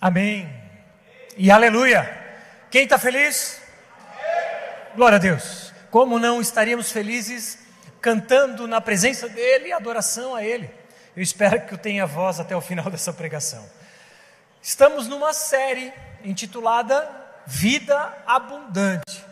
Amém. E aleluia. Quem está feliz? Glória a Deus. Como não estaríamos felizes cantando na presença dEle, adoração a Ele? Eu espero que eu tenha voz até o final dessa pregação. Estamos numa série intitulada Vida Abundante.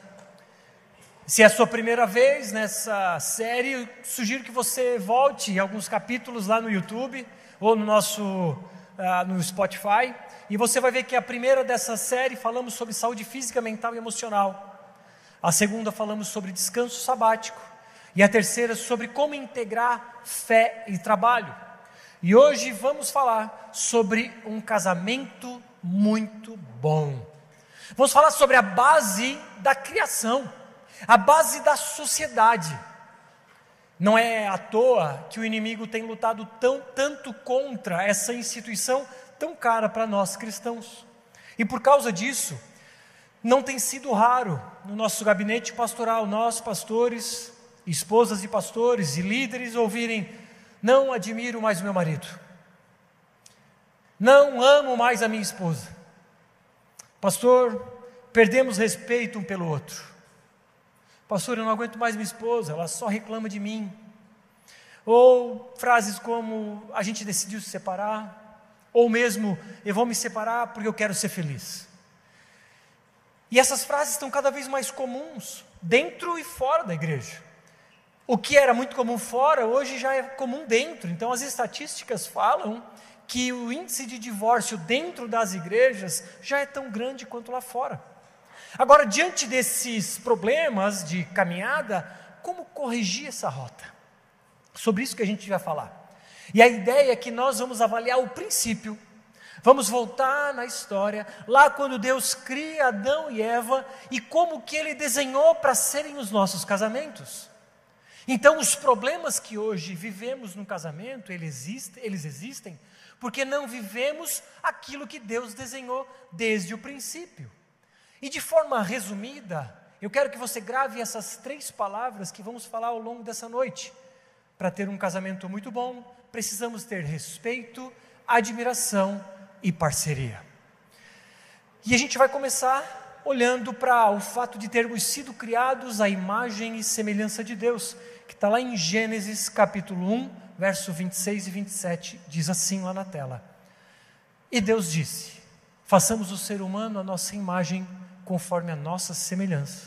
Se é a sua primeira vez nessa série, sugiro que você volte alguns capítulos lá no YouTube ou no nosso uh, no Spotify e você vai ver que a primeira dessa série falamos sobre saúde física, mental e emocional. A segunda falamos sobre descanso sabático e a terceira sobre como integrar fé e trabalho. E hoje vamos falar sobre um casamento muito bom. Vamos falar sobre a base da criação, a base da sociedade. Não é à toa que o inimigo tem lutado tão, tanto contra essa instituição tão cara para nós cristãos. E por causa disso, não tem sido raro no nosso gabinete pastoral, nós pastores, esposas de pastores e líderes ouvirem: não admiro mais o meu marido, não amo mais a minha esposa. Pastor, perdemos respeito um pelo outro. Pastor, eu não aguento mais minha esposa, ela só reclama de mim. Ou frases como: a gente decidiu se separar, ou mesmo eu vou me separar porque eu quero ser feliz. E essas frases estão cada vez mais comuns, dentro e fora da igreja. O que era muito comum fora, hoje já é comum dentro. Então, as estatísticas falam que o índice de divórcio dentro das igrejas já é tão grande quanto lá fora. Agora, diante desses problemas de caminhada, como corrigir essa rota? Sobre isso que a gente vai falar. E a ideia é que nós vamos avaliar o princípio. Vamos voltar na história, lá quando Deus cria Adão e Eva e como que ele desenhou para serem os nossos casamentos. Então, os problemas que hoje vivemos no casamento, eles existem, eles existem porque não vivemos aquilo que Deus desenhou desde o princípio. E de forma resumida, eu quero que você grave essas três palavras que vamos falar ao longo dessa noite. Para ter um casamento muito bom, precisamos ter respeito, admiração e parceria. E a gente vai começar olhando para o fato de termos sido criados à imagem e semelhança de Deus, que está lá em Gênesis capítulo 1, verso 26 e 27, diz assim lá na tela. E Deus disse: façamos o ser humano a nossa imagem, conforme a nossa semelhança.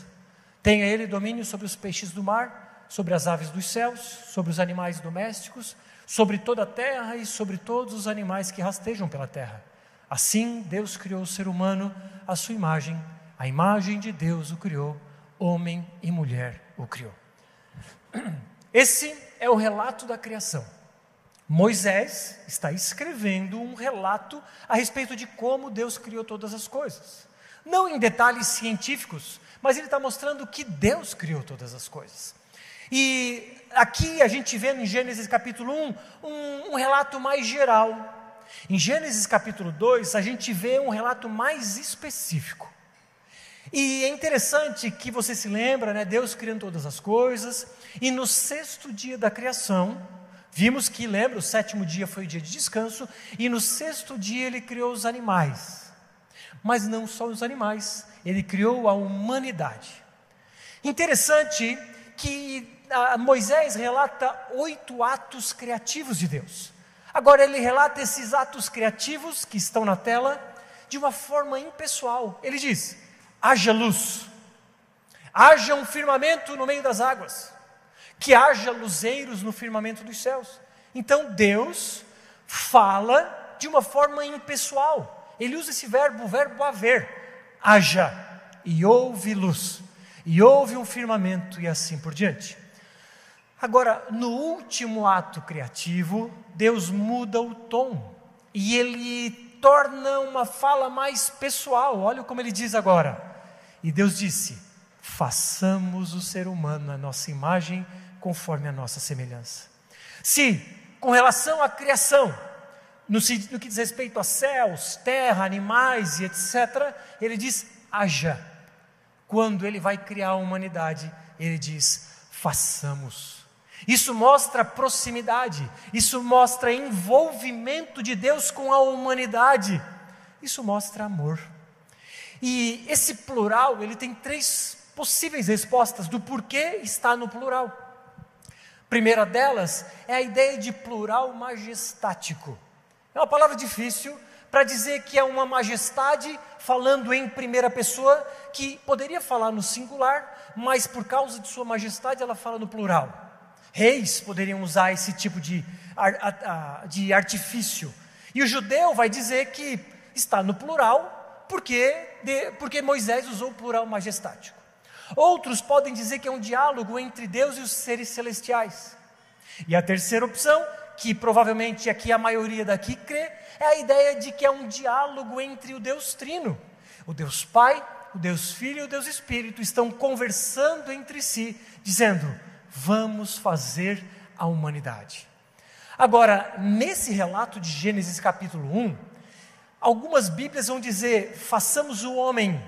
Tenha ele domínio sobre os peixes do mar, sobre as aves dos céus, sobre os animais domésticos, sobre toda a terra e sobre todos os animais que rastejam pela terra. Assim, Deus criou o ser humano à sua imagem, a imagem de Deus o criou, homem e mulher o criou. Esse é o relato da criação. Moisés está escrevendo um relato a respeito de como Deus criou todas as coisas. Não em detalhes científicos, mas ele está mostrando que Deus criou todas as coisas. E aqui a gente vê em Gênesis capítulo 1 um, um relato mais geral. Em Gênesis capítulo 2, a gente vê um relato mais específico. E é interessante que você se lembra, né, Deus criando todas as coisas, e no sexto dia da criação, vimos que, lembra, o sétimo dia foi o dia de descanso, e no sexto dia ele criou os animais. Mas não só os animais, ele criou a humanidade. Interessante que Moisés relata oito atos criativos de Deus. Agora ele relata esses atos criativos que estão na tela de uma forma impessoal. Ele diz: haja luz, haja um firmamento no meio das águas, que haja luzeiros no firmamento dos céus. Então Deus fala de uma forma impessoal. Ele usa esse verbo, o verbo haver, haja, e houve luz, e houve um firmamento, e assim por diante. Agora, no último ato criativo, Deus muda o tom e ele torna uma fala mais pessoal. Olha como ele diz agora. E Deus disse: façamos o ser humano a nossa imagem, conforme a nossa semelhança. Se, com relação à criação, no, no que diz respeito a céus, terra, animais e etc., ele diz: haja. Quando ele vai criar a humanidade, ele diz: façamos isso mostra proximidade, isso mostra envolvimento de Deus com a humanidade. Isso mostra amor. E esse plural, ele tem três possíveis respostas do porquê está no plural. Primeira delas é a ideia de plural majestático. É uma palavra difícil para dizer que é uma majestade falando em primeira pessoa, que poderia falar no singular, mas por causa de sua majestade ela fala no plural. Reis poderiam usar esse tipo de, de artifício. E o judeu vai dizer que está no plural porque, porque Moisés usou o plural majestático. Outros podem dizer que é um diálogo entre Deus e os seres celestiais. E a terceira opção, que provavelmente aqui a maioria daqui crê, é a ideia de que é um diálogo entre o Deus Trino. O Deus Pai, o Deus Filho e o Deus Espírito estão conversando entre si, dizendo: vamos fazer a humanidade. Agora, nesse relato de Gênesis capítulo 1, algumas Bíblias vão dizer: façamos o homem,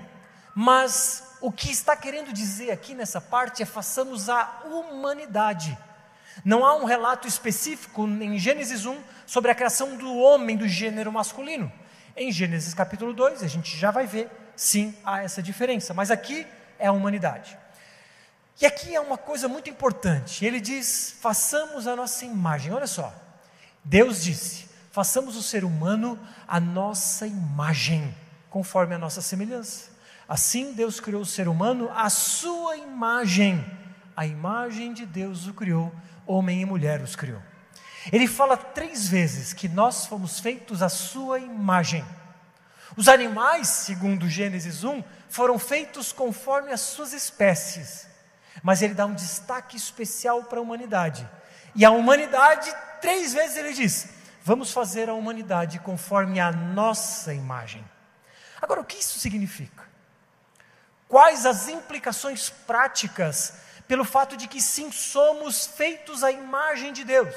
mas o que está querendo dizer aqui nessa parte é façamos a humanidade. Não há um relato específico em Gênesis 1 sobre a criação do homem do gênero masculino. Em Gênesis capítulo 2, a gente já vai ver, sim, há essa diferença, mas aqui é a humanidade. E aqui é uma coisa muito importante. Ele diz: façamos a nossa imagem. Olha só, Deus disse: façamos o ser humano a nossa imagem, conforme a nossa semelhança. Assim Deus criou o ser humano à sua imagem. A imagem de Deus o criou, homem e mulher os criou. Ele fala três vezes que nós fomos feitos à sua imagem. Os animais, segundo Gênesis 1, foram feitos conforme as suas espécies. Mas ele dá um destaque especial para a humanidade. E a humanidade, três vezes ele diz: vamos fazer a humanidade conforme a nossa imagem. Agora, o que isso significa? Quais as implicações práticas pelo fato de que sim somos feitos à imagem de Deus?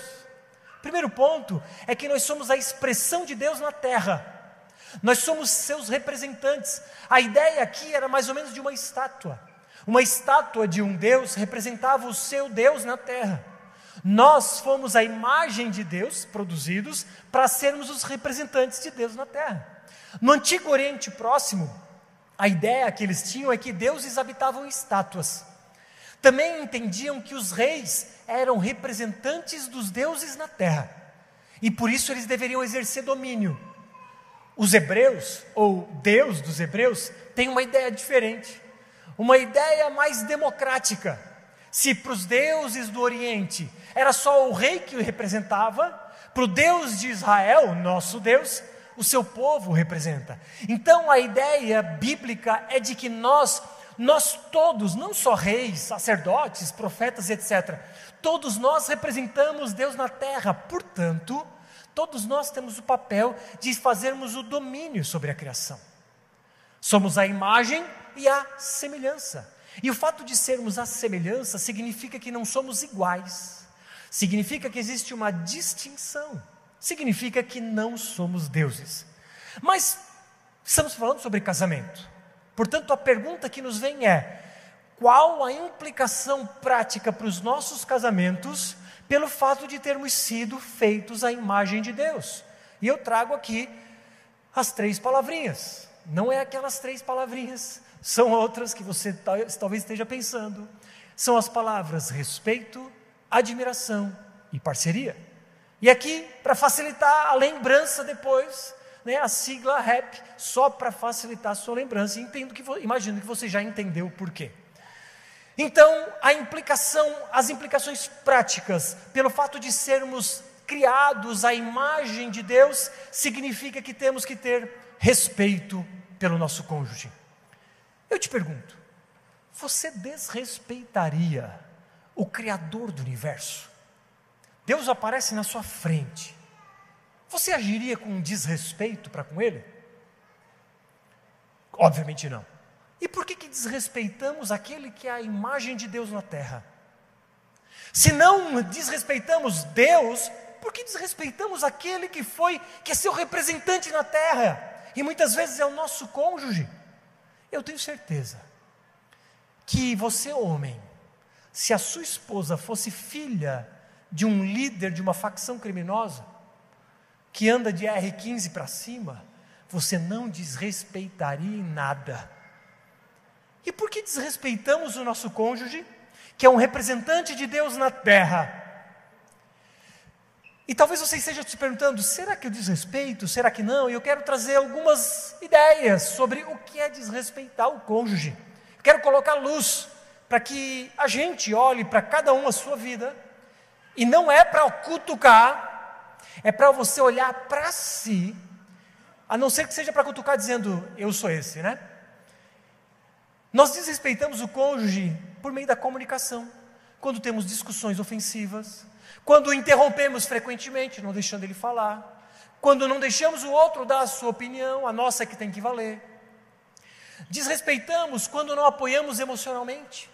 Primeiro ponto é que nós somos a expressão de Deus na terra. Nós somos seus representantes. A ideia aqui era mais ou menos de uma estátua. Uma estátua de um Deus representava o seu Deus na terra. Nós fomos a imagem de Deus produzidos para sermos os representantes de Deus na terra. No Antigo Oriente Próximo, a ideia que eles tinham é que deuses habitavam estátuas. Também entendiam que os reis eram representantes dos deuses na terra. E por isso eles deveriam exercer domínio. Os hebreus, ou Deus dos hebreus, tem uma ideia diferente. Uma ideia mais democrática. Se para os deuses do Oriente era só o rei que o representava, para o Deus de Israel, nosso Deus, o seu povo representa. Então a ideia bíblica é de que nós, nós todos, não só reis, sacerdotes, profetas, etc., todos nós representamos Deus na terra, portanto, todos nós temos o papel de fazermos o domínio sobre a criação. Somos a imagem e a semelhança. E o fato de sermos a semelhança significa que não somos iguais, significa que existe uma distinção significa que não somos deuses. Mas estamos falando sobre casamento. Portanto, a pergunta que nos vem é: qual a implicação prática para os nossos casamentos pelo fato de termos sido feitos à imagem de Deus? E eu trago aqui as três palavrinhas. Não é aquelas três palavrinhas, são outras que você talvez esteja pensando. São as palavras respeito, admiração e parceria. E aqui, para facilitar a lembrança depois, né, a sigla REP, só para facilitar a sua lembrança. Entendo que, imagino que você já entendeu o porquê. Então, a implicação, as implicações práticas, pelo fato de sermos criados à imagem de Deus, significa que temos que ter respeito pelo nosso cônjuge. Eu te pergunto, você desrespeitaria o Criador do universo? Deus aparece na sua frente, você agiria com desrespeito para com Ele? Obviamente não. E por que, que desrespeitamos aquele que é a imagem de Deus na terra? Se não desrespeitamos Deus, por que desrespeitamos aquele que foi, que é seu representante na terra? E muitas vezes é o nosso cônjuge. Eu tenho certeza que você, homem, se a sua esposa fosse filha de um líder de uma facção criminosa, que anda de R15 para cima, você não desrespeitaria em nada. E por que desrespeitamos o nosso cônjuge, que é um representante de Deus na terra? E talvez você esteja se perguntando: será que eu desrespeito? Será que não? E eu quero trazer algumas ideias sobre o que é desrespeitar o cônjuge. Quero colocar luz para que a gente olhe para cada um a sua vida, e não é para cutucar, é para você olhar para si, a não ser que seja para cutucar dizendo, eu sou esse, né? Nós desrespeitamos o cônjuge por meio da comunicação, quando temos discussões ofensivas, quando o interrompemos frequentemente, não deixando ele falar, quando não deixamos o outro dar a sua opinião, a nossa é que tem que valer. Desrespeitamos quando não apoiamos emocionalmente,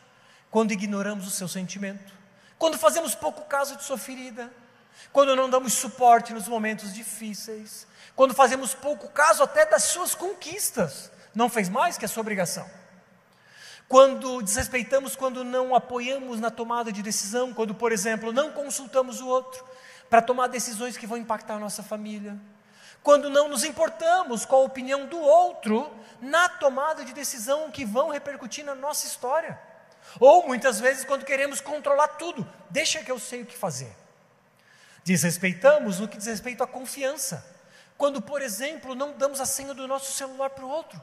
quando ignoramos o seu sentimento, quando fazemos pouco caso de sua ferida, quando não damos suporte nos momentos difíceis, quando fazemos pouco caso até das suas conquistas, não fez mais que a sua obrigação. Quando desrespeitamos, quando não apoiamos na tomada de decisão, quando, por exemplo, não consultamos o outro para tomar decisões que vão impactar a nossa família, quando não nos importamos com a opinião do outro na tomada de decisão que vão repercutir na nossa história. Ou muitas vezes quando queremos controlar tudo, deixa que eu sei o que fazer. Desrespeitamos no que diz respeito à confiança. Quando, por exemplo, não damos a senha do nosso celular para o outro.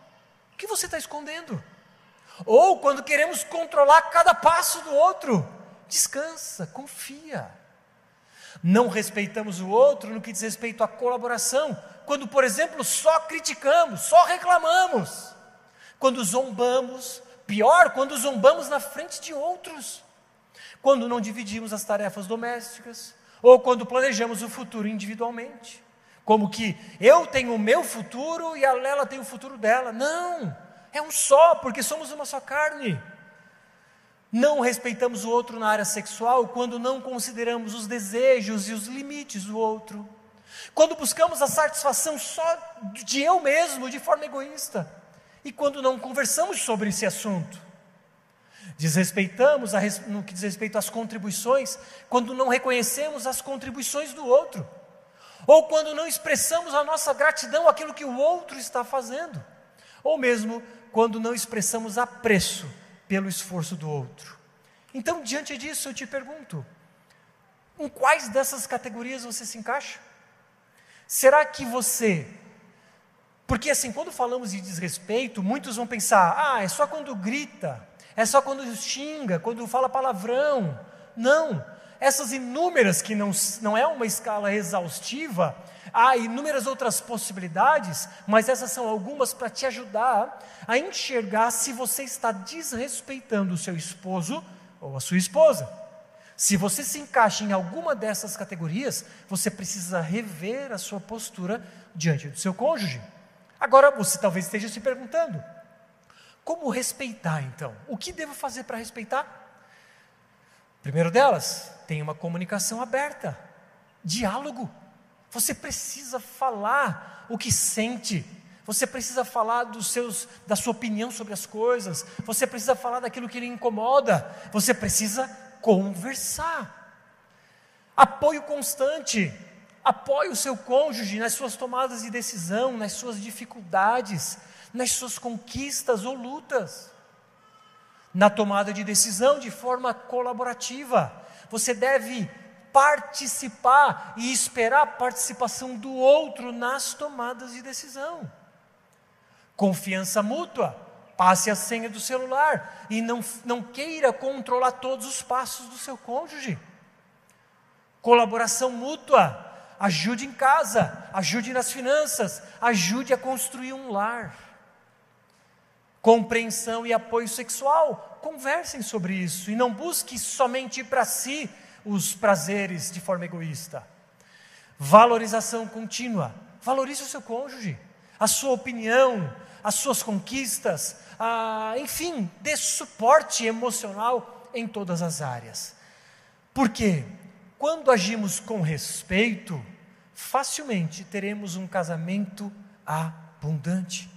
O que você está escondendo? Ou quando queremos controlar cada passo do outro. Descansa, confia. Não respeitamos o outro no que diz respeito à colaboração. Quando, por exemplo, só criticamos, só reclamamos. Quando zombamos Pior quando zombamos na frente de outros, quando não dividimos as tarefas domésticas, ou quando planejamos o futuro individualmente. Como que eu tenho o meu futuro e a Lela tem o futuro dela. Não, é um só, porque somos uma só carne. Não respeitamos o outro na área sexual quando não consideramos os desejos e os limites do outro. Quando buscamos a satisfação só de eu mesmo, de forma egoísta e quando não conversamos sobre esse assunto. Desrespeitamos a, no que diz respeito às contribuições, quando não reconhecemos as contribuições do outro, ou quando não expressamos a nossa gratidão àquilo que o outro está fazendo, ou mesmo quando não expressamos apreço pelo esforço do outro. Então, diante disso, eu te pergunto: em quais dessas categorias você se encaixa? Será que você porque assim, quando falamos de desrespeito, muitos vão pensar: ah, é só quando grita, é só quando xinga, quando fala palavrão. Não, essas inúmeras, que não, não é uma escala exaustiva, há inúmeras outras possibilidades, mas essas são algumas para te ajudar a enxergar se você está desrespeitando o seu esposo ou a sua esposa. Se você se encaixa em alguma dessas categorias, você precisa rever a sua postura diante do seu cônjuge. Agora você talvez esteja se perguntando: como respeitar então? O que devo fazer para respeitar? Primeiro delas, tem uma comunicação aberta, diálogo. Você precisa falar o que sente. Você precisa falar dos seus, da sua opinião sobre as coisas. Você precisa falar daquilo que lhe incomoda. Você precisa conversar. Apoio constante. Apoie o seu cônjuge nas suas tomadas de decisão, nas suas dificuldades, nas suas conquistas ou lutas. Na tomada de decisão de forma colaborativa. Você deve participar e esperar a participação do outro nas tomadas de decisão. Confiança mútua. Passe a senha do celular e não, não queira controlar todos os passos do seu cônjuge. Colaboração mútua ajude em casa, ajude nas finanças, ajude a construir um lar. Compreensão e apoio sexual, conversem sobre isso e não busque somente para si os prazeres de forma egoísta. Valorização contínua, valorize o seu cônjuge, a sua opinião, as suas conquistas, a, enfim, dê suporte emocional em todas as áreas. Por quê? Quando agimos com respeito, facilmente teremos um casamento abundante.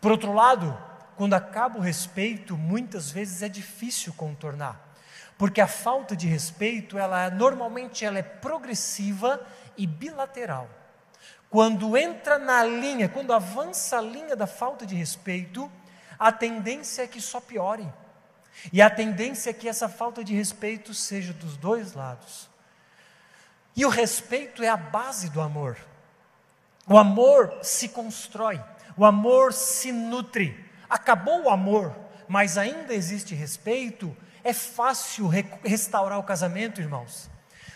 Por outro lado, quando acaba o respeito, muitas vezes é difícil contornar, porque a falta de respeito, ela normalmente ela é progressiva e bilateral. quando entra na linha, quando avança a linha da falta de respeito, a tendência é que só piore. E a tendência é que essa falta de respeito seja dos dois lados. E o respeito é a base do amor. O amor se constrói, o amor se nutre. Acabou o amor, mas ainda existe respeito, é fácil re restaurar o casamento, irmãos.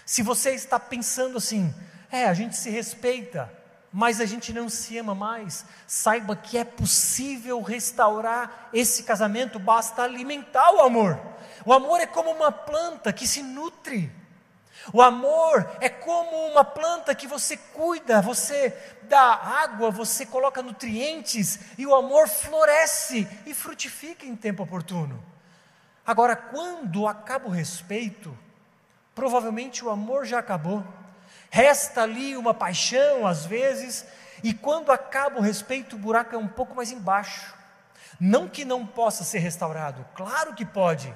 Se você está pensando assim, é, a gente se respeita, mas a gente não se ama mais, saiba que é possível restaurar esse casamento, basta alimentar o amor. O amor é como uma planta que se nutre. O amor é como uma planta que você cuida, você dá água, você coloca nutrientes e o amor floresce e frutifica em tempo oportuno. Agora, quando acaba o respeito, provavelmente o amor já acabou. Resta ali uma paixão, às vezes, e quando acaba o respeito, o buraco é um pouco mais embaixo. Não que não possa ser restaurado, claro que pode,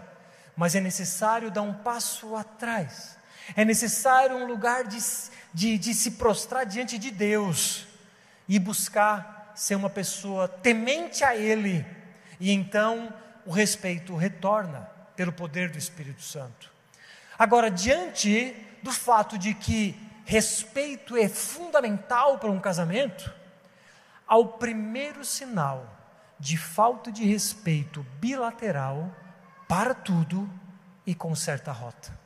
mas é necessário dar um passo atrás. É necessário um lugar de, de, de se prostrar diante de Deus e buscar ser uma pessoa temente a Ele, e então o respeito retorna pelo poder do Espírito Santo. Agora, diante do fato de que respeito é fundamental para um casamento, ao primeiro sinal de falta de respeito bilateral, para tudo e conserta a rota.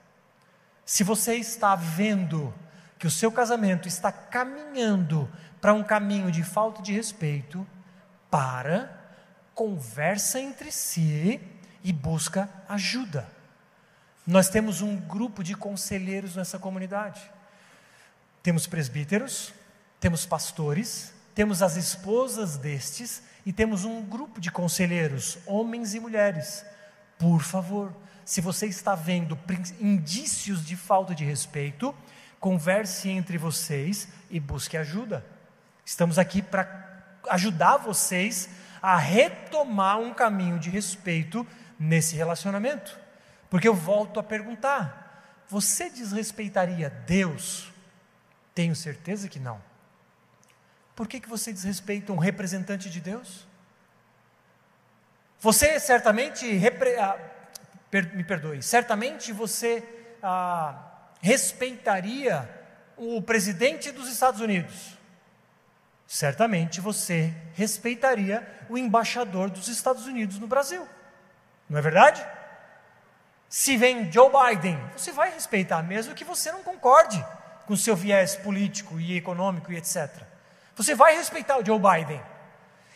Se você está vendo que o seu casamento está caminhando para um caminho de falta de respeito, para, conversa entre si e busca ajuda. Nós temos um grupo de conselheiros nessa comunidade. Temos presbíteros, temos pastores, temos as esposas destes e temos um grupo de conselheiros, homens e mulheres. Por favor, se você está vendo indícios de falta de respeito, converse entre vocês e busque ajuda. Estamos aqui para ajudar vocês a retomar um caminho de respeito nesse relacionamento. Porque eu volto a perguntar: você desrespeitaria Deus? Tenho certeza que não. Por que, que você desrespeita um representante de Deus? Você certamente repre per, me perdoe, certamente você ah, respeitaria o presidente dos Estados Unidos. Certamente você respeitaria o embaixador dos Estados Unidos no Brasil. Não é verdade? Se vem Joe Biden, você vai respeitar, mesmo que você não concorde com seu viés político e econômico e etc. Você vai respeitar o Joe Biden.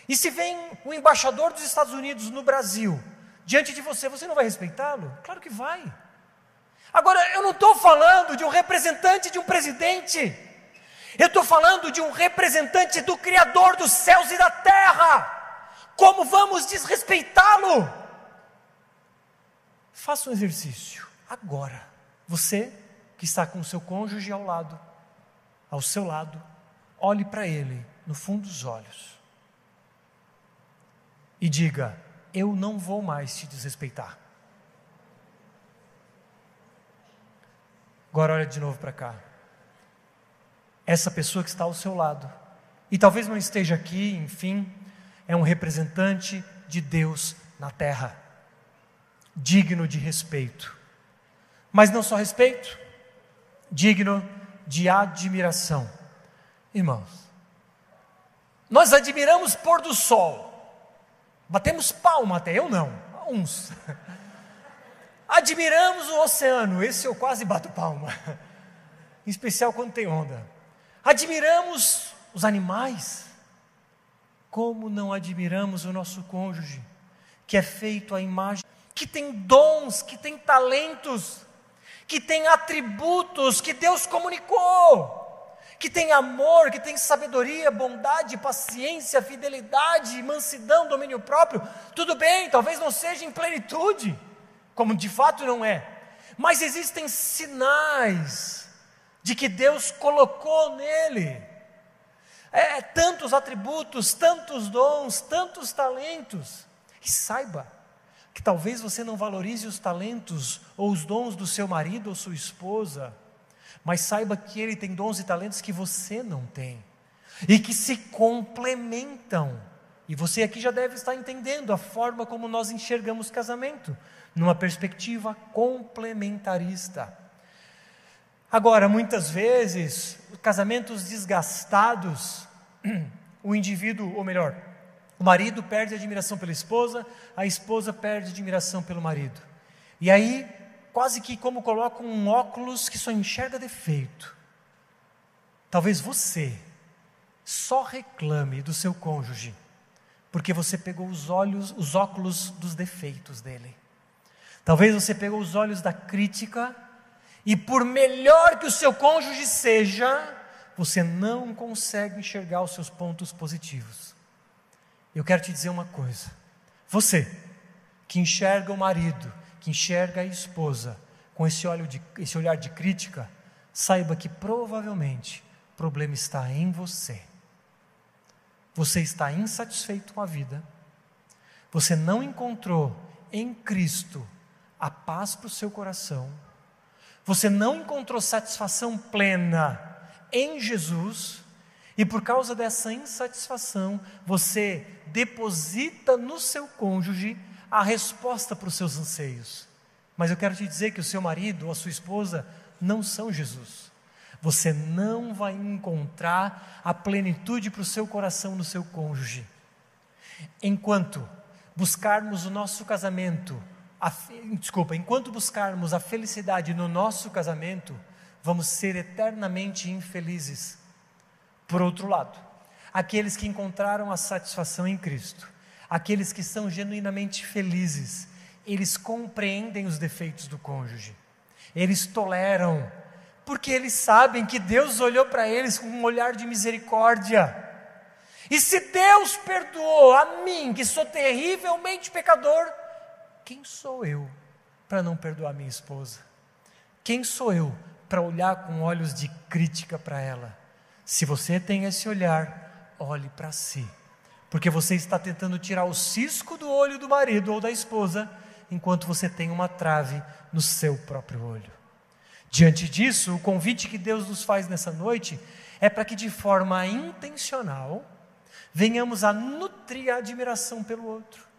E se vem o embaixador dos Estados Unidos no Brasil, diante de você, você não vai respeitá-lo? Claro que vai. Agora, eu não estou falando de um representante de um presidente, eu estou falando de um representante do Criador dos céus e da terra. Como vamos desrespeitá-lo? Faça um exercício agora. Você que está com o seu cônjuge ao lado, ao seu lado, olhe para ele no fundo dos olhos e diga: eu não vou mais te desrespeitar. Agora olha de novo para cá. Essa pessoa que está ao seu lado, e talvez não esteja aqui, enfim, é um representante de Deus na terra, digno de respeito. Mas não só respeito, digno de admiração. Irmãos, nós admiramos pôr do sol, Batemos palma até, eu não, uns. Admiramos o oceano, esse eu quase bato palma, em especial quando tem onda. Admiramos os animais, como não admiramos o nosso cônjuge, que é feito à imagem, que tem dons, que tem talentos, que tem atributos que Deus comunicou que tem amor, que tem sabedoria, bondade, paciência, fidelidade, mansidão, domínio próprio, tudo bem, talvez não seja em plenitude, como de fato não é, mas existem sinais de que Deus colocou nele. É, tantos atributos, tantos dons, tantos talentos. E saiba que talvez você não valorize os talentos ou os dons do seu marido ou sua esposa, mas saiba que ele tem dons e talentos que você não tem. e que se complementam. E você aqui já deve estar entendendo a forma como nós enxergamos casamento, numa perspectiva complementarista. Agora, muitas vezes, casamentos desgastados, o indivíduo, ou melhor, o marido perde admiração pela esposa, a esposa perde admiração pelo marido. E aí, quase que como colocam um óculos que só enxerga defeito. Talvez você só reclame do seu cônjuge porque você pegou os olhos, os óculos dos defeitos dele. Talvez você pegou os olhos da crítica e por melhor que o seu cônjuge seja, você não consegue enxergar os seus pontos positivos. Eu quero te dizer uma coisa. Você que enxerga o marido, que enxerga a esposa com esse, de, esse olhar de crítica, saiba que provavelmente o problema está em você. Você está insatisfeito com a vida, você não encontrou em Cristo a paz para o seu coração, você não encontrou satisfação plena em Jesus, e por causa dessa insatisfação, você deposita no seu cônjuge a resposta para os seus anseios. Mas eu quero te dizer que o seu marido ou a sua esposa não são Jesus você não vai encontrar a plenitude para o seu coração no seu cônjuge. Enquanto buscarmos o nosso casamento, a, desculpa, enquanto buscarmos a felicidade no nosso casamento, vamos ser eternamente infelizes. Por outro lado, aqueles que encontraram a satisfação em Cristo, aqueles que são genuinamente felizes, eles compreendem os defeitos do cônjuge, eles toleram porque eles sabem que Deus olhou para eles com um olhar de misericórdia. E se Deus perdoou a mim, que sou terrivelmente pecador, quem sou eu para não perdoar minha esposa? Quem sou eu para olhar com olhos de crítica para ela? Se você tem esse olhar, olhe para si, porque você está tentando tirar o cisco do olho do marido ou da esposa, enquanto você tem uma trave no seu próprio olho. Diante disso, o convite que Deus nos faz nessa noite é para que de forma intencional venhamos a nutrir a admiração pelo outro.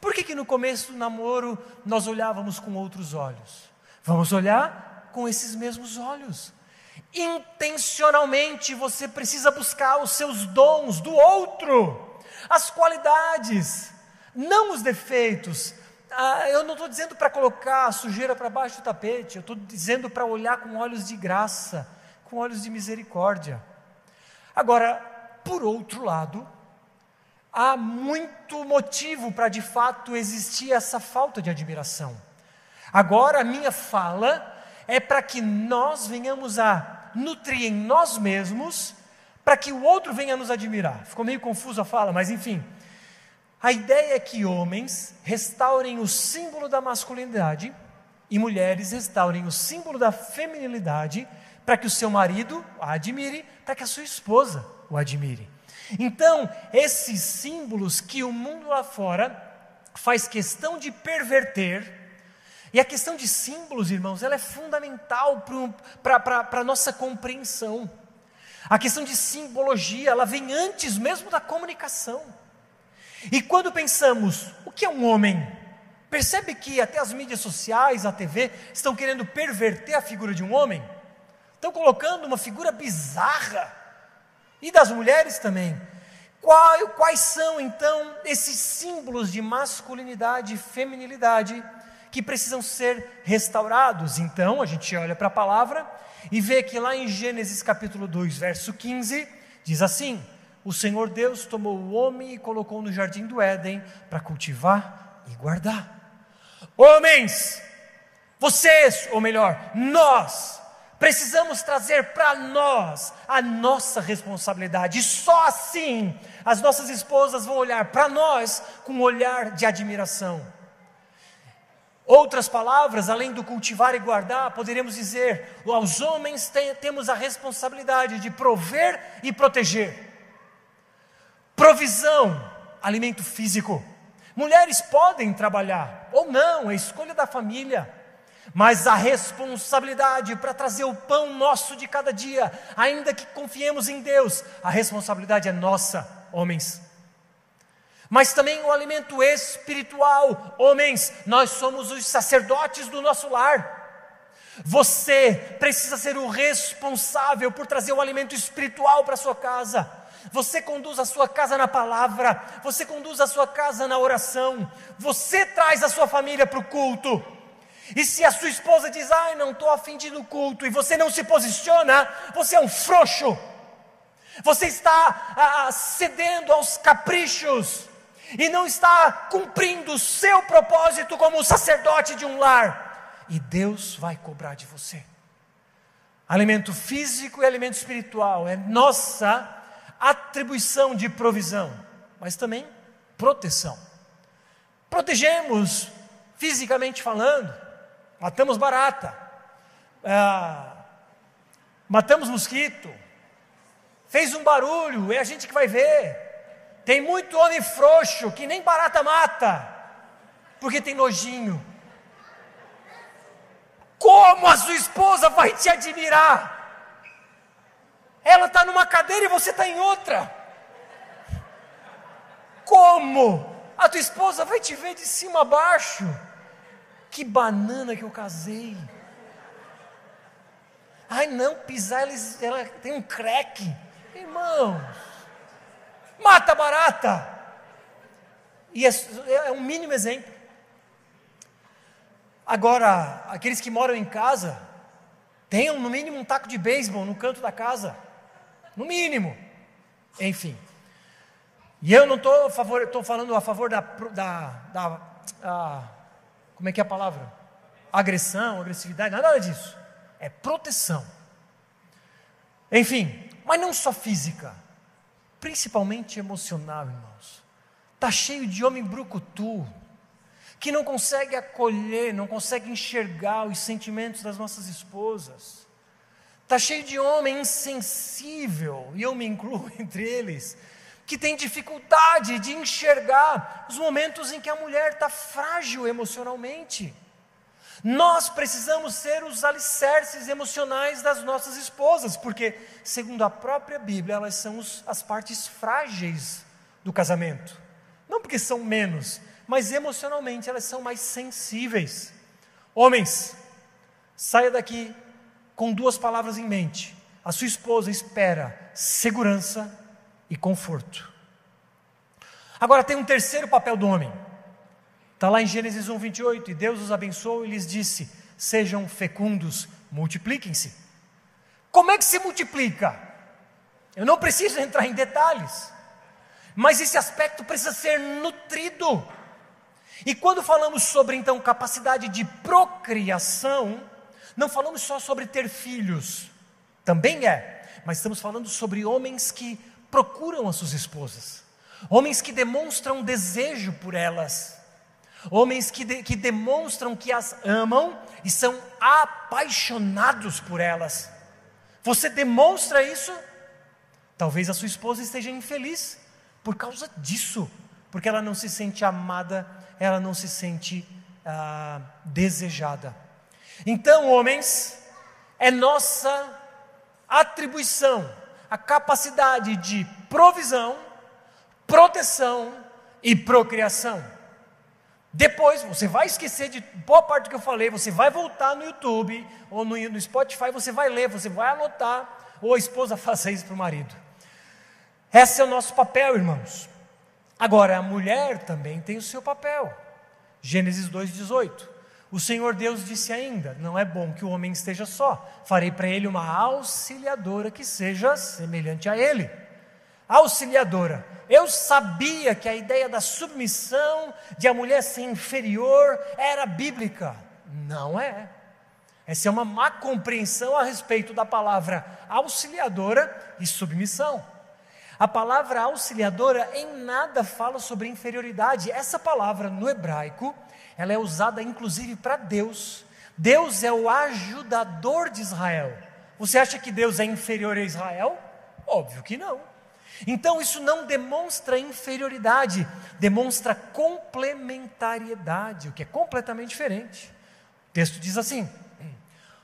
Por que, que no começo do namoro nós olhávamos com outros olhos? Vamos olhar com esses mesmos olhos. Intencionalmente você precisa buscar os seus dons do outro, as qualidades, não os defeitos, ah, eu não estou dizendo para colocar a sujeira para baixo do tapete, eu estou dizendo para olhar com olhos de graça, com olhos de misericórdia. Agora, por outro lado, há muito motivo para de fato existir essa falta de admiração. Agora, a minha fala é para que nós venhamos a nutrir em nós mesmos, para que o outro venha nos admirar. Ficou meio confuso a fala, mas enfim. A ideia é que homens restaurem o símbolo da masculinidade e mulheres restaurem o símbolo da feminilidade para que o seu marido a admire, para que a sua esposa o admire. Então, esses símbolos que o mundo lá fora faz questão de perverter, e a questão de símbolos, irmãos, ela é fundamental para a nossa compreensão. A questão de simbologia, ela vem antes mesmo da comunicação. E quando pensamos, o que é um homem? Percebe que até as mídias sociais, a TV, estão querendo perverter a figura de um homem? Estão colocando uma figura bizarra. E das mulheres também. Qual, quais são então esses símbolos de masculinidade e feminilidade que precisam ser restaurados? Então, a gente olha para a palavra e vê que lá em Gênesis capítulo 2, verso 15, diz assim: o Senhor Deus tomou o homem e colocou no jardim do Éden para cultivar e guardar. Homens, vocês, ou melhor, nós, precisamos trazer para nós a nossa responsabilidade, só assim as nossas esposas vão olhar para nós com um olhar de admiração. Outras palavras, além do cultivar e guardar, poderíamos dizer: aos homens tem, temos a responsabilidade de prover e proteger. Provisão, alimento físico. Mulheres podem trabalhar, ou não, é escolha da família. Mas a responsabilidade para trazer o pão nosso de cada dia, ainda que confiemos em Deus, a responsabilidade é nossa, homens. Mas também o alimento espiritual, homens, nós somos os sacerdotes do nosso lar. Você precisa ser o responsável por trazer o alimento espiritual para sua casa. Você conduz a sua casa na palavra, você conduz a sua casa na oração, você traz a sua família para o culto. E se a sua esposa diz, ai, não estou afim de ir no culto, e você não se posiciona, você é um frouxo. Você está ah, cedendo aos caprichos e não está cumprindo o seu propósito como sacerdote de um lar. E Deus vai cobrar de você. Alimento físico e alimento espiritual é nossa atribuição de provisão, mas também proteção. Protegemos fisicamente falando, matamos barata, ah, matamos mosquito, fez um barulho, é a gente que vai ver. Tem muito homem frouxo que nem barata mata, porque tem nojinho. Como a sua esposa vai te admirar? Ela está numa cadeira e você está em outra. Como? A tua esposa vai te ver de cima a baixo. Que banana que eu casei. Ai não, pisar, ela, ela tem um creque. Irmãos, mata barata. E é, é um mínimo exemplo. Agora, aqueles que moram em casa, tenham no mínimo um taco de beisebol no canto da casa. No mínimo. Enfim. E eu não estou falando a favor da, da, da como é que é a palavra? Agressão, agressividade, nada disso. É proteção. Enfim, mas não só física, principalmente emocional, irmãos. Está cheio de homem brucutu, que não consegue acolher, não consegue enxergar os sentimentos das nossas esposas. Está cheio de homem insensível, e eu me incluo entre eles, que tem dificuldade de enxergar os momentos em que a mulher está frágil emocionalmente. Nós precisamos ser os alicerces emocionais das nossas esposas, porque, segundo a própria Bíblia, elas são os, as partes frágeis do casamento. Não porque são menos, mas emocionalmente elas são mais sensíveis. Homens, saia daqui com duas palavras em mente. A sua esposa espera segurança e conforto. Agora tem um terceiro papel do homem. Está lá em Gênesis 1, 28. E Deus os abençoou e lhes disse: Sejam fecundos, multipliquem-se. Como é que se multiplica? Eu não preciso entrar em detalhes, mas esse aspecto precisa ser nutrido. E quando falamos sobre então capacidade de procriação, não falamos só sobre ter filhos, também é, mas estamos falando sobre homens que procuram as suas esposas, homens que demonstram desejo por elas, homens que, de, que demonstram que as amam e são apaixonados por elas. Você demonstra isso? Talvez a sua esposa esteja infeliz por causa disso, porque ela não se sente amada, ela não se sente ah, desejada. Então, homens, é nossa atribuição a capacidade de provisão, proteção e procriação. Depois, você vai esquecer de boa parte do que eu falei, você vai voltar no YouTube ou no, no Spotify, você vai ler, você vai anotar, ou a esposa faça isso para o marido. Esse é o nosso papel, irmãos. Agora, a mulher também tem o seu papel. Gênesis 2,18. O Senhor Deus disse ainda: Não é bom que o homem esteja só, farei para ele uma auxiliadora que seja semelhante a ele. Auxiliadora. Eu sabia que a ideia da submissão, de a mulher ser inferior, era bíblica. Não é. Essa é uma má compreensão a respeito da palavra auxiliadora e submissão. A palavra auxiliadora em nada fala sobre inferioridade. Essa palavra no hebraico ela é usada inclusive para Deus. Deus é o ajudador de Israel. Você acha que Deus é inferior a Israel? Óbvio que não. Então isso não demonstra inferioridade, demonstra complementariedade, o que é completamente diferente. O texto diz assim: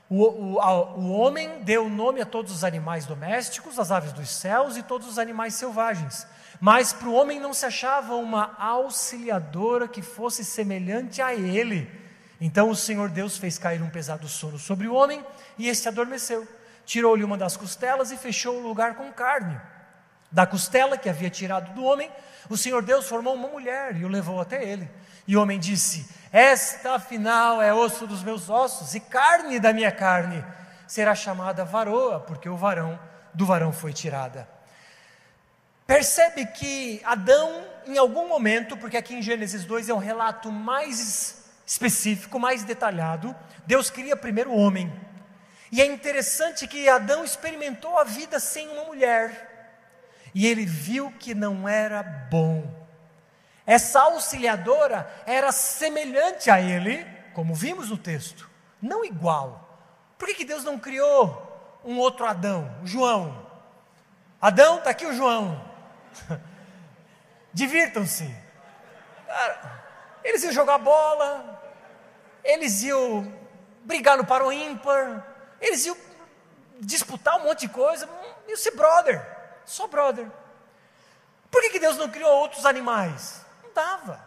o, o, o homem deu nome a todos os animais domésticos, as aves dos céus e todos os animais selvagens. Mas para o homem não se achava uma auxiliadora que fosse semelhante a ele. Então o Senhor Deus fez cair um pesado sono sobre o homem e este adormeceu. Tirou-lhe uma das costelas e fechou o lugar com carne. Da costela que havia tirado do homem, o Senhor Deus formou uma mulher e o levou até ele. E o homem disse: Esta afinal é osso dos meus ossos e carne da minha carne. Será chamada varoa, porque o varão do varão foi tirada. Percebe que Adão, em algum momento, porque aqui em Gênesis 2 é um relato mais específico, mais detalhado, Deus cria primeiro o homem. E é interessante que Adão experimentou a vida sem uma mulher. E ele viu que não era bom. Essa auxiliadora era semelhante a ele, como vimos no texto, não igual. Por que, que Deus não criou um outro Adão, João? Adão, está aqui o João. Divirtam-se. Eles iam jogar bola, eles iam brigar no paro ímpar, eles iam disputar um monte de coisa, iam ser brother, só brother. Por que, que Deus não criou outros animais? dava.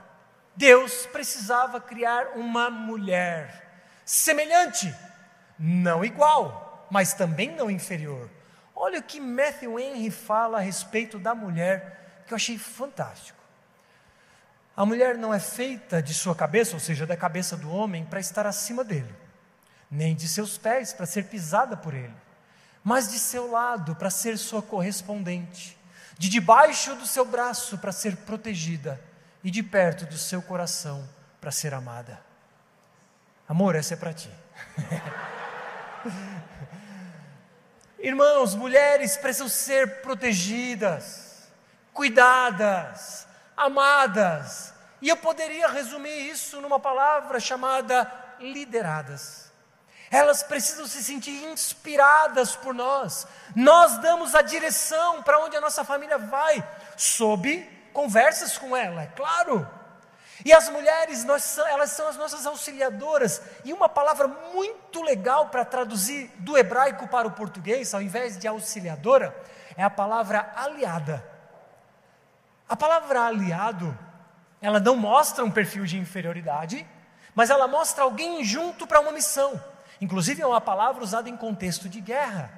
Deus precisava criar uma mulher semelhante, não igual, mas também não inferior. Olha o que Matthew Henry fala a respeito da mulher, que eu achei fantástico. A mulher não é feita de sua cabeça, ou seja, da cabeça do homem, para estar acima dele, nem de seus pés para ser pisada por ele, mas de seu lado para ser sua correspondente, de debaixo do seu braço para ser protegida, e de perto do seu coração para ser amada. Amor, essa é para ti. Irmãos, mulheres precisam ser protegidas, cuidadas, amadas. E eu poderia resumir isso numa palavra chamada lideradas. Elas precisam se sentir inspiradas por nós. Nós damos a direção para onde a nossa família vai, sob conversas com ela, é claro. E as mulheres, nós, elas são as nossas auxiliadoras. E uma palavra muito legal para traduzir do hebraico para o português, ao invés de auxiliadora, é a palavra aliada. A palavra aliado, ela não mostra um perfil de inferioridade, mas ela mostra alguém junto para uma missão. Inclusive é uma palavra usada em contexto de guerra.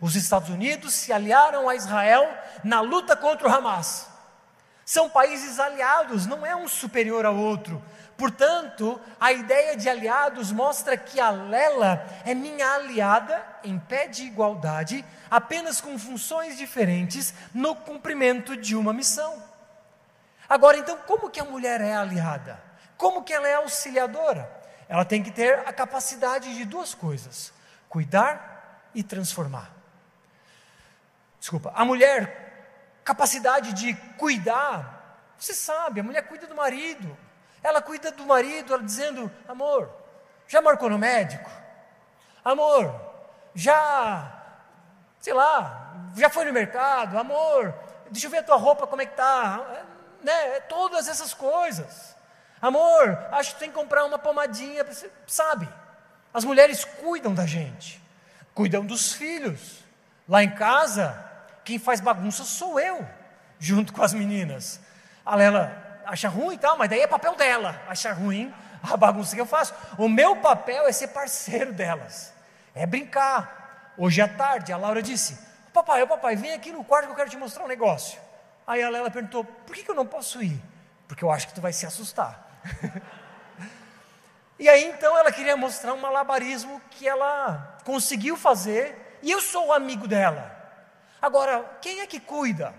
Os Estados Unidos se aliaram a Israel na luta contra o Hamas. São países aliados, não é um superior ao outro. Portanto, a ideia de aliados mostra que a Lela é minha aliada em pé de igualdade, apenas com funções diferentes no cumprimento de uma missão. Agora, então, como que a mulher é aliada? Como que ela é auxiliadora? Ela tem que ter a capacidade de duas coisas: cuidar e transformar. Desculpa, a mulher capacidade de cuidar. Você sabe, a mulher cuida do marido. Ela cuida do marido, ela dizendo: amor, já marcou no médico? Amor, já, sei lá, já foi no mercado? Amor, deixa eu ver a tua roupa, como é que tá? Né? Todas essas coisas. Amor, acho que tem que comprar uma pomadinha, sabe? As mulheres cuidam da gente, cuidam dos filhos. Lá em casa, quem faz bagunça sou eu, junto com as meninas. A Lela acha ruim e tal, mas daí é papel dela achar ruim a bagunça que eu faço. O meu papel é ser parceiro delas, é brincar. Hoje à tarde, a Laura disse: Papai, papai, vem aqui no quarto que eu quero te mostrar um negócio. Aí a Lela perguntou: Por que, que eu não posso ir? Porque eu acho que tu vai se assustar. e aí então ela queria mostrar um malabarismo que ela conseguiu fazer, e eu sou o amigo dela. Agora, quem é que cuida?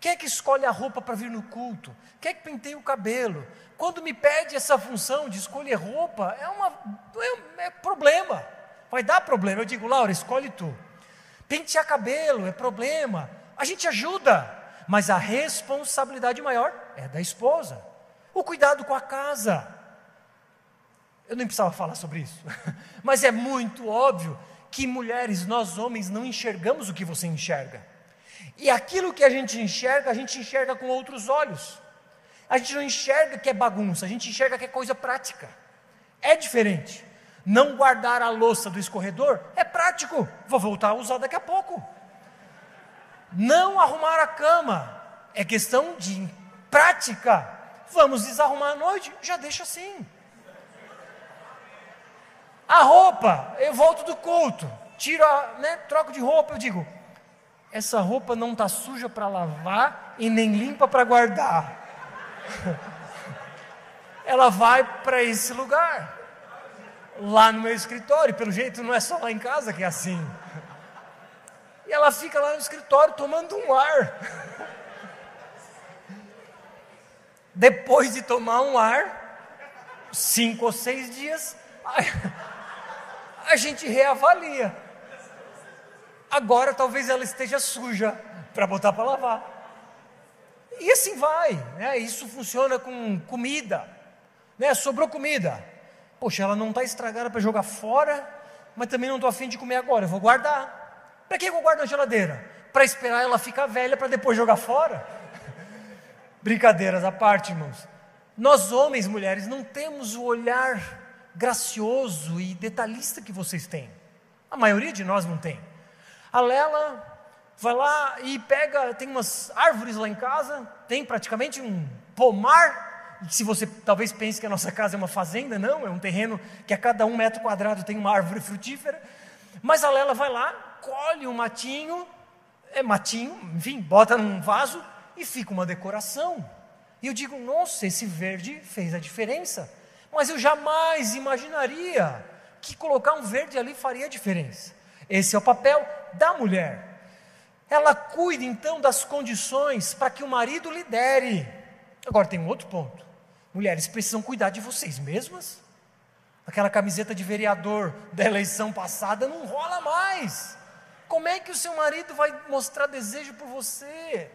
Quem é que escolhe a roupa para vir no culto? Quem é que penteia o cabelo? Quando me pede essa função de escolher roupa, é, uma, é, é problema. Vai dar problema. Eu digo, Laura, escolhe tu. Pentear cabelo é problema. A gente ajuda, mas a responsabilidade maior é da esposa. O cuidado com a casa. Eu nem precisava falar sobre isso, mas é muito óbvio que mulheres, nós homens, não enxergamos o que você enxerga. E aquilo que a gente enxerga, a gente enxerga com outros olhos. A gente não enxerga que é bagunça, a gente enxerga que é coisa prática. É diferente. Não guardar a louça do escorredor é prático, vou voltar a usar daqui a pouco. Não arrumar a cama é questão de prática. Vamos desarrumar à noite, já deixa assim. A roupa, eu volto do culto, tiro, a, né, troco de roupa, eu digo, essa roupa não está suja para lavar e nem limpa para guardar. Ela vai para esse lugar, lá no meu escritório, pelo jeito não é só lá em casa que é assim. E ela fica lá no escritório tomando um ar. Depois de tomar um ar, cinco ou seis dias, a gente reavalia. Agora talvez ela esteja suja para botar para lavar. E assim vai, né? Isso funciona com comida, né? Sobrou comida. Poxa, ela não está estragada para jogar fora, mas também não estou afim de comer agora. Eu vou guardar. Para que eu guardo na geladeira? Para esperar ela ficar velha para depois jogar fora? Brincadeiras à parte, irmãos. Nós homens, mulheres, não temos o olhar gracioso e detalhista que vocês têm. A maioria de nós não tem. A Lela vai lá e pega, tem umas árvores lá em casa, tem praticamente um pomar. Se você talvez pense que a nossa casa é uma fazenda, não, é um terreno que a cada um metro quadrado tem uma árvore frutífera. Mas a Lela vai lá, colhe um matinho, é matinho, enfim, bota num vaso e fica uma decoração. E eu digo, nossa, esse verde fez a diferença mas eu jamais imaginaria que colocar um verde ali faria diferença. Esse é o papel da mulher. Ela cuida então das condições para que o marido lidere. Agora tem um outro ponto. Mulheres precisam cuidar de vocês mesmas. Aquela camiseta de vereador da eleição passada não rola mais. Como é que o seu marido vai mostrar desejo por você?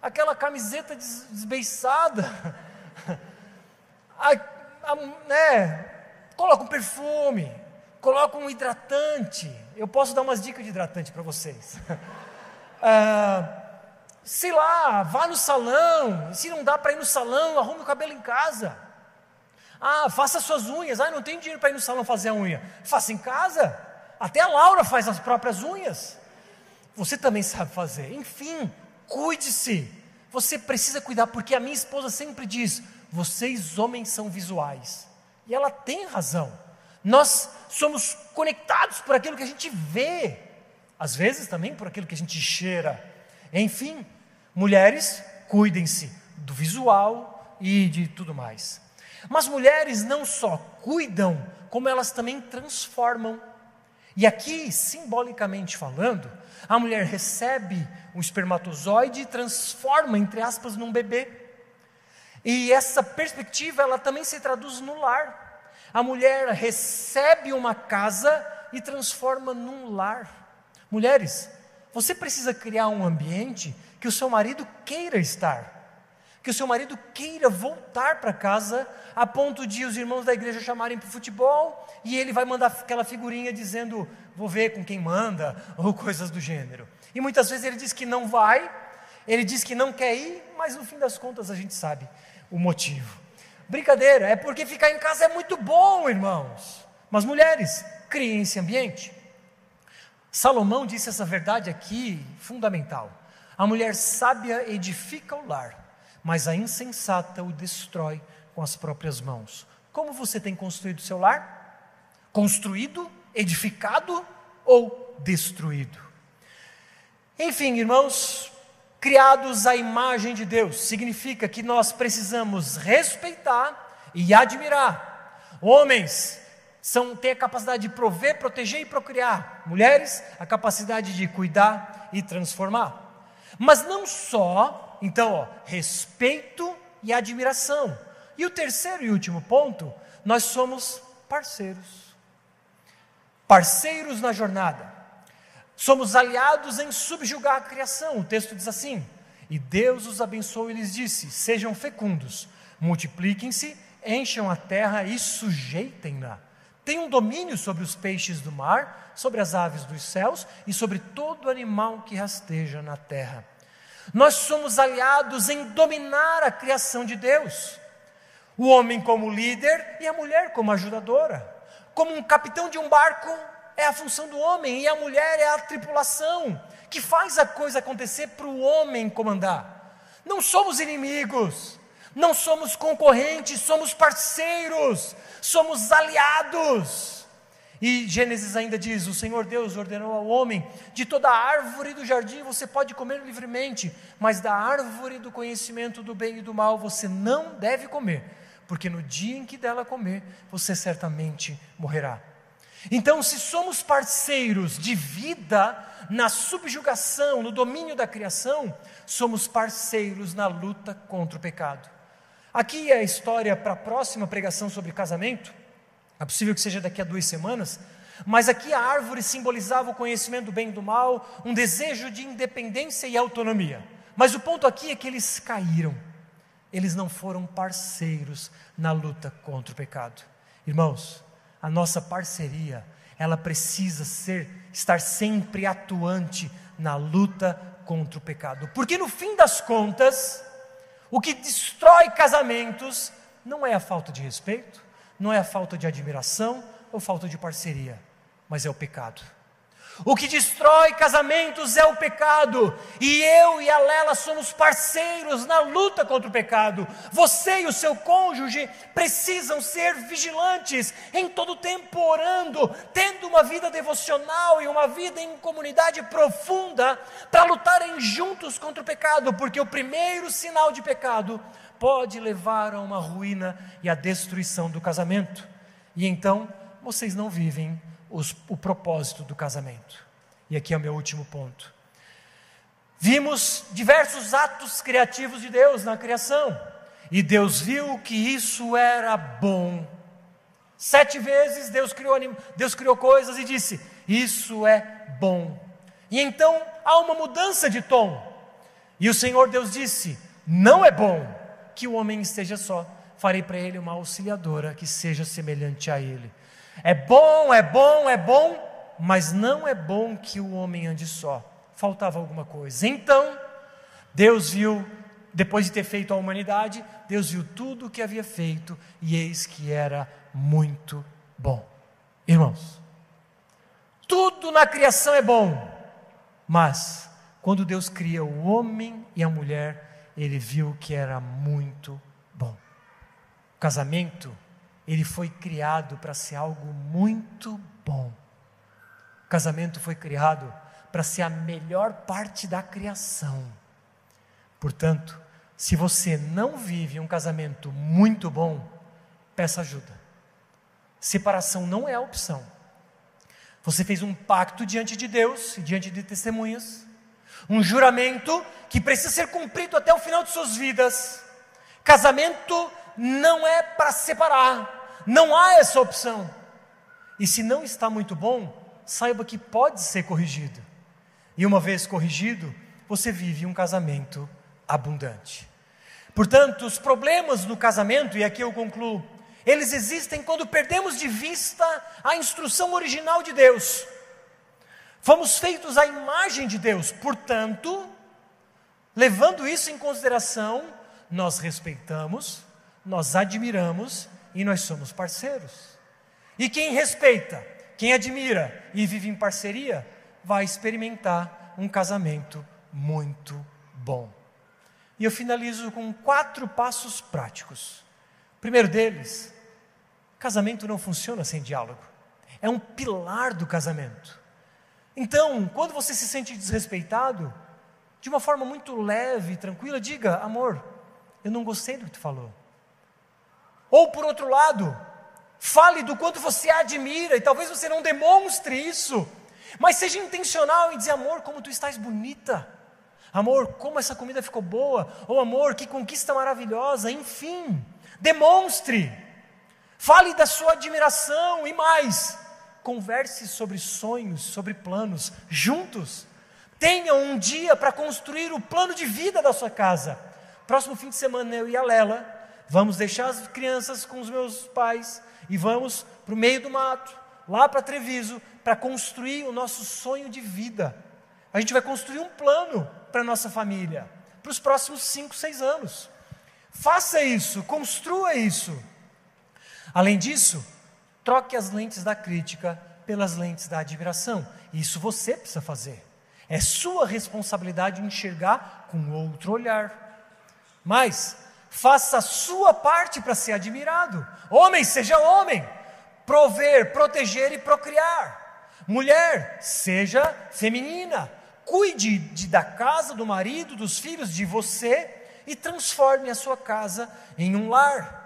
Aquela camiseta desbeiçada. né, coloca um perfume, coloca um hidratante. Eu posso dar umas dicas de hidratante para vocês. ah, sei lá, vá no salão. Se não dá para ir no salão, arrume o cabelo em casa. Ah, faça suas unhas. Ah, não tenho dinheiro para ir no salão fazer a unha. Faça em casa. Até a Laura faz as próprias unhas. Você também sabe fazer. Enfim, cuide-se. Você precisa cuidar, porque a minha esposa sempre diz: vocês homens são visuais. E ela tem razão. Nós somos conectados por aquilo que a gente vê, às vezes também por aquilo que a gente cheira. Enfim, mulheres, cuidem-se do visual e de tudo mais. Mas mulheres não só cuidam, como elas também transformam. E aqui, simbolicamente falando, a mulher recebe um espermatozoide e transforma, entre aspas, num bebê. E essa perspectiva, ela também se traduz no lar. A mulher recebe uma casa e transforma num lar. Mulheres, você precisa criar um ambiente que o seu marido queira estar. Que o seu marido queira voltar para casa, a ponto de os irmãos da igreja chamarem para o futebol e ele vai mandar aquela figurinha dizendo: Vou ver com quem manda, ou coisas do gênero. E muitas vezes ele diz que não vai, ele diz que não quer ir, mas no fim das contas a gente sabe o motivo. Brincadeira, é porque ficar em casa é muito bom, irmãos. Mas mulheres, criem esse ambiente. Salomão disse essa verdade aqui fundamental. A mulher sábia edifica o lar, mas a insensata o destrói com as próprias mãos. Como você tem construído seu lar? Construído, edificado ou destruído? Enfim, irmãos, criados à imagem de Deus, significa que nós precisamos respeitar e admirar. Homens são, têm a capacidade de prover, proteger e procriar. Mulheres, a capacidade de cuidar e transformar. Mas não só, então, ó, respeito e admiração. E o terceiro e último ponto, nós somos parceiros. Parceiros na jornada. Somos aliados em subjugar a criação. O texto diz assim: E Deus os abençoou e lhes disse: Sejam fecundos, multipliquem-se, encham a terra e sujeitem-na. Tenham domínio sobre os peixes do mar, sobre as aves dos céus e sobre todo animal que rasteja na terra. Nós somos aliados em dominar a criação de Deus. O homem como líder e a mulher como ajudadora como um capitão de um barco é a função do homem, e a mulher é a tripulação, que faz a coisa acontecer para o homem comandar. Não somos inimigos, não somos concorrentes, somos parceiros, somos aliados. E Gênesis ainda diz: O Senhor Deus ordenou ao homem: de toda árvore do jardim você pode comer livremente, mas da árvore do conhecimento do bem e do mal você não deve comer, porque no dia em que dela comer, você certamente morrerá. Então, se somos parceiros de vida na subjugação, no domínio da criação, somos parceiros na luta contra o pecado. Aqui é a história para a próxima pregação sobre casamento. É possível que seja daqui a duas semanas. Mas aqui a árvore simbolizava o conhecimento do bem e do mal, um desejo de independência e autonomia. Mas o ponto aqui é que eles caíram. Eles não foram parceiros na luta contra o pecado. Irmãos, a nossa parceria, ela precisa ser estar sempre atuante na luta contra o pecado. Porque no fim das contas, o que destrói casamentos não é a falta de respeito, não é a falta de admiração ou falta de parceria, mas é o pecado. O que destrói casamentos é o pecado, e eu e a Lela somos parceiros na luta contra o pecado. Você e o seu cônjuge precisam ser vigilantes em todo tempo orando, tendo uma vida devocional e uma vida em comunidade profunda para lutarem juntos contra o pecado, porque o primeiro sinal de pecado pode levar a uma ruína e a destruição do casamento. E então vocês não vivem os, o propósito do casamento. E aqui é o meu último ponto. Vimos diversos atos criativos de Deus na criação, e Deus viu que isso era bom. Sete vezes Deus criou, Deus criou coisas e disse: Isso é bom. E então há uma mudança de tom. E o Senhor Deus disse: Não é bom que o homem esteja só. Farei para ele uma auxiliadora que seja semelhante a ele. É bom, é bom, é bom, mas não é bom que o homem ande só. Faltava alguma coisa. Então, Deus viu, depois de ter feito a humanidade, Deus viu tudo o que havia feito e eis que era muito bom. Irmãos, tudo na criação é bom, mas quando Deus cria o homem e a mulher, ele viu que era muito bom. O casamento ele foi criado para ser algo muito bom. O casamento foi criado para ser a melhor parte da criação. Portanto, se você não vive um casamento muito bom, peça ajuda. Separação não é a opção. Você fez um pacto diante de Deus e diante de testemunhas, um juramento que precisa ser cumprido até o final de suas vidas. Casamento não é para separar, não há essa opção. E se não está muito bom, saiba que pode ser corrigido. E uma vez corrigido, você vive um casamento abundante. Portanto, os problemas no casamento, e aqui eu concluo, eles existem quando perdemos de vista a instrução original de Deus. Fomos feitos à imagem de Deus, portanto, levando isso em consideração, nós respeitamos, nós admiramos e nós somos parceiros. E quem respeita, quem admira e vive em parceria, vai experimentar um casamento muito bom. E eu finalizo com quatro passos práticos. O primeiro deles, casamento não funciona sem diálogo. É um pilar do casamento. Então, quando você se sente desrespeitado, de uma forma muito leve e tranquila, diga: amor, eu não gostei do que tu falou. Ou por outro lado, fale do quanto você admira, e talvez você não demonstre isso, mas seja intencional em dizer: amor, como tu estás bonita. Amor, como essa comida ficou boa. Ou amor, que conquista maravilhosa. Enfim, demonstre. Fale da sua admiração e mais. Converse sobre sonhos, sobre planos, juntos. Tenha um dia para construir o plano de vida da sua casa. Próximo fim de semana, eu e a Lela vamos deixar as crianças com os meus pais e vamos para o meio do mato, lá para Treviso, para construir o nosso sonho de vida. A gente vai construir um plano para a nossa família, para os próximos 5, 6 anos. Faça isso, construa isso. Além disso, troque as lentes da crítica pelas lentes da admiração. Isso você precisa fazer. É sua responsabilidade enxergar com outro olhar. Mas faça a sua parte para ser admirado. Homem, seja homem. Prover, proteger e procriar. Mulher, seja feminina. Cuide de, da casa, do marido, dos filhos, de você e transforme a sua casa em um lar.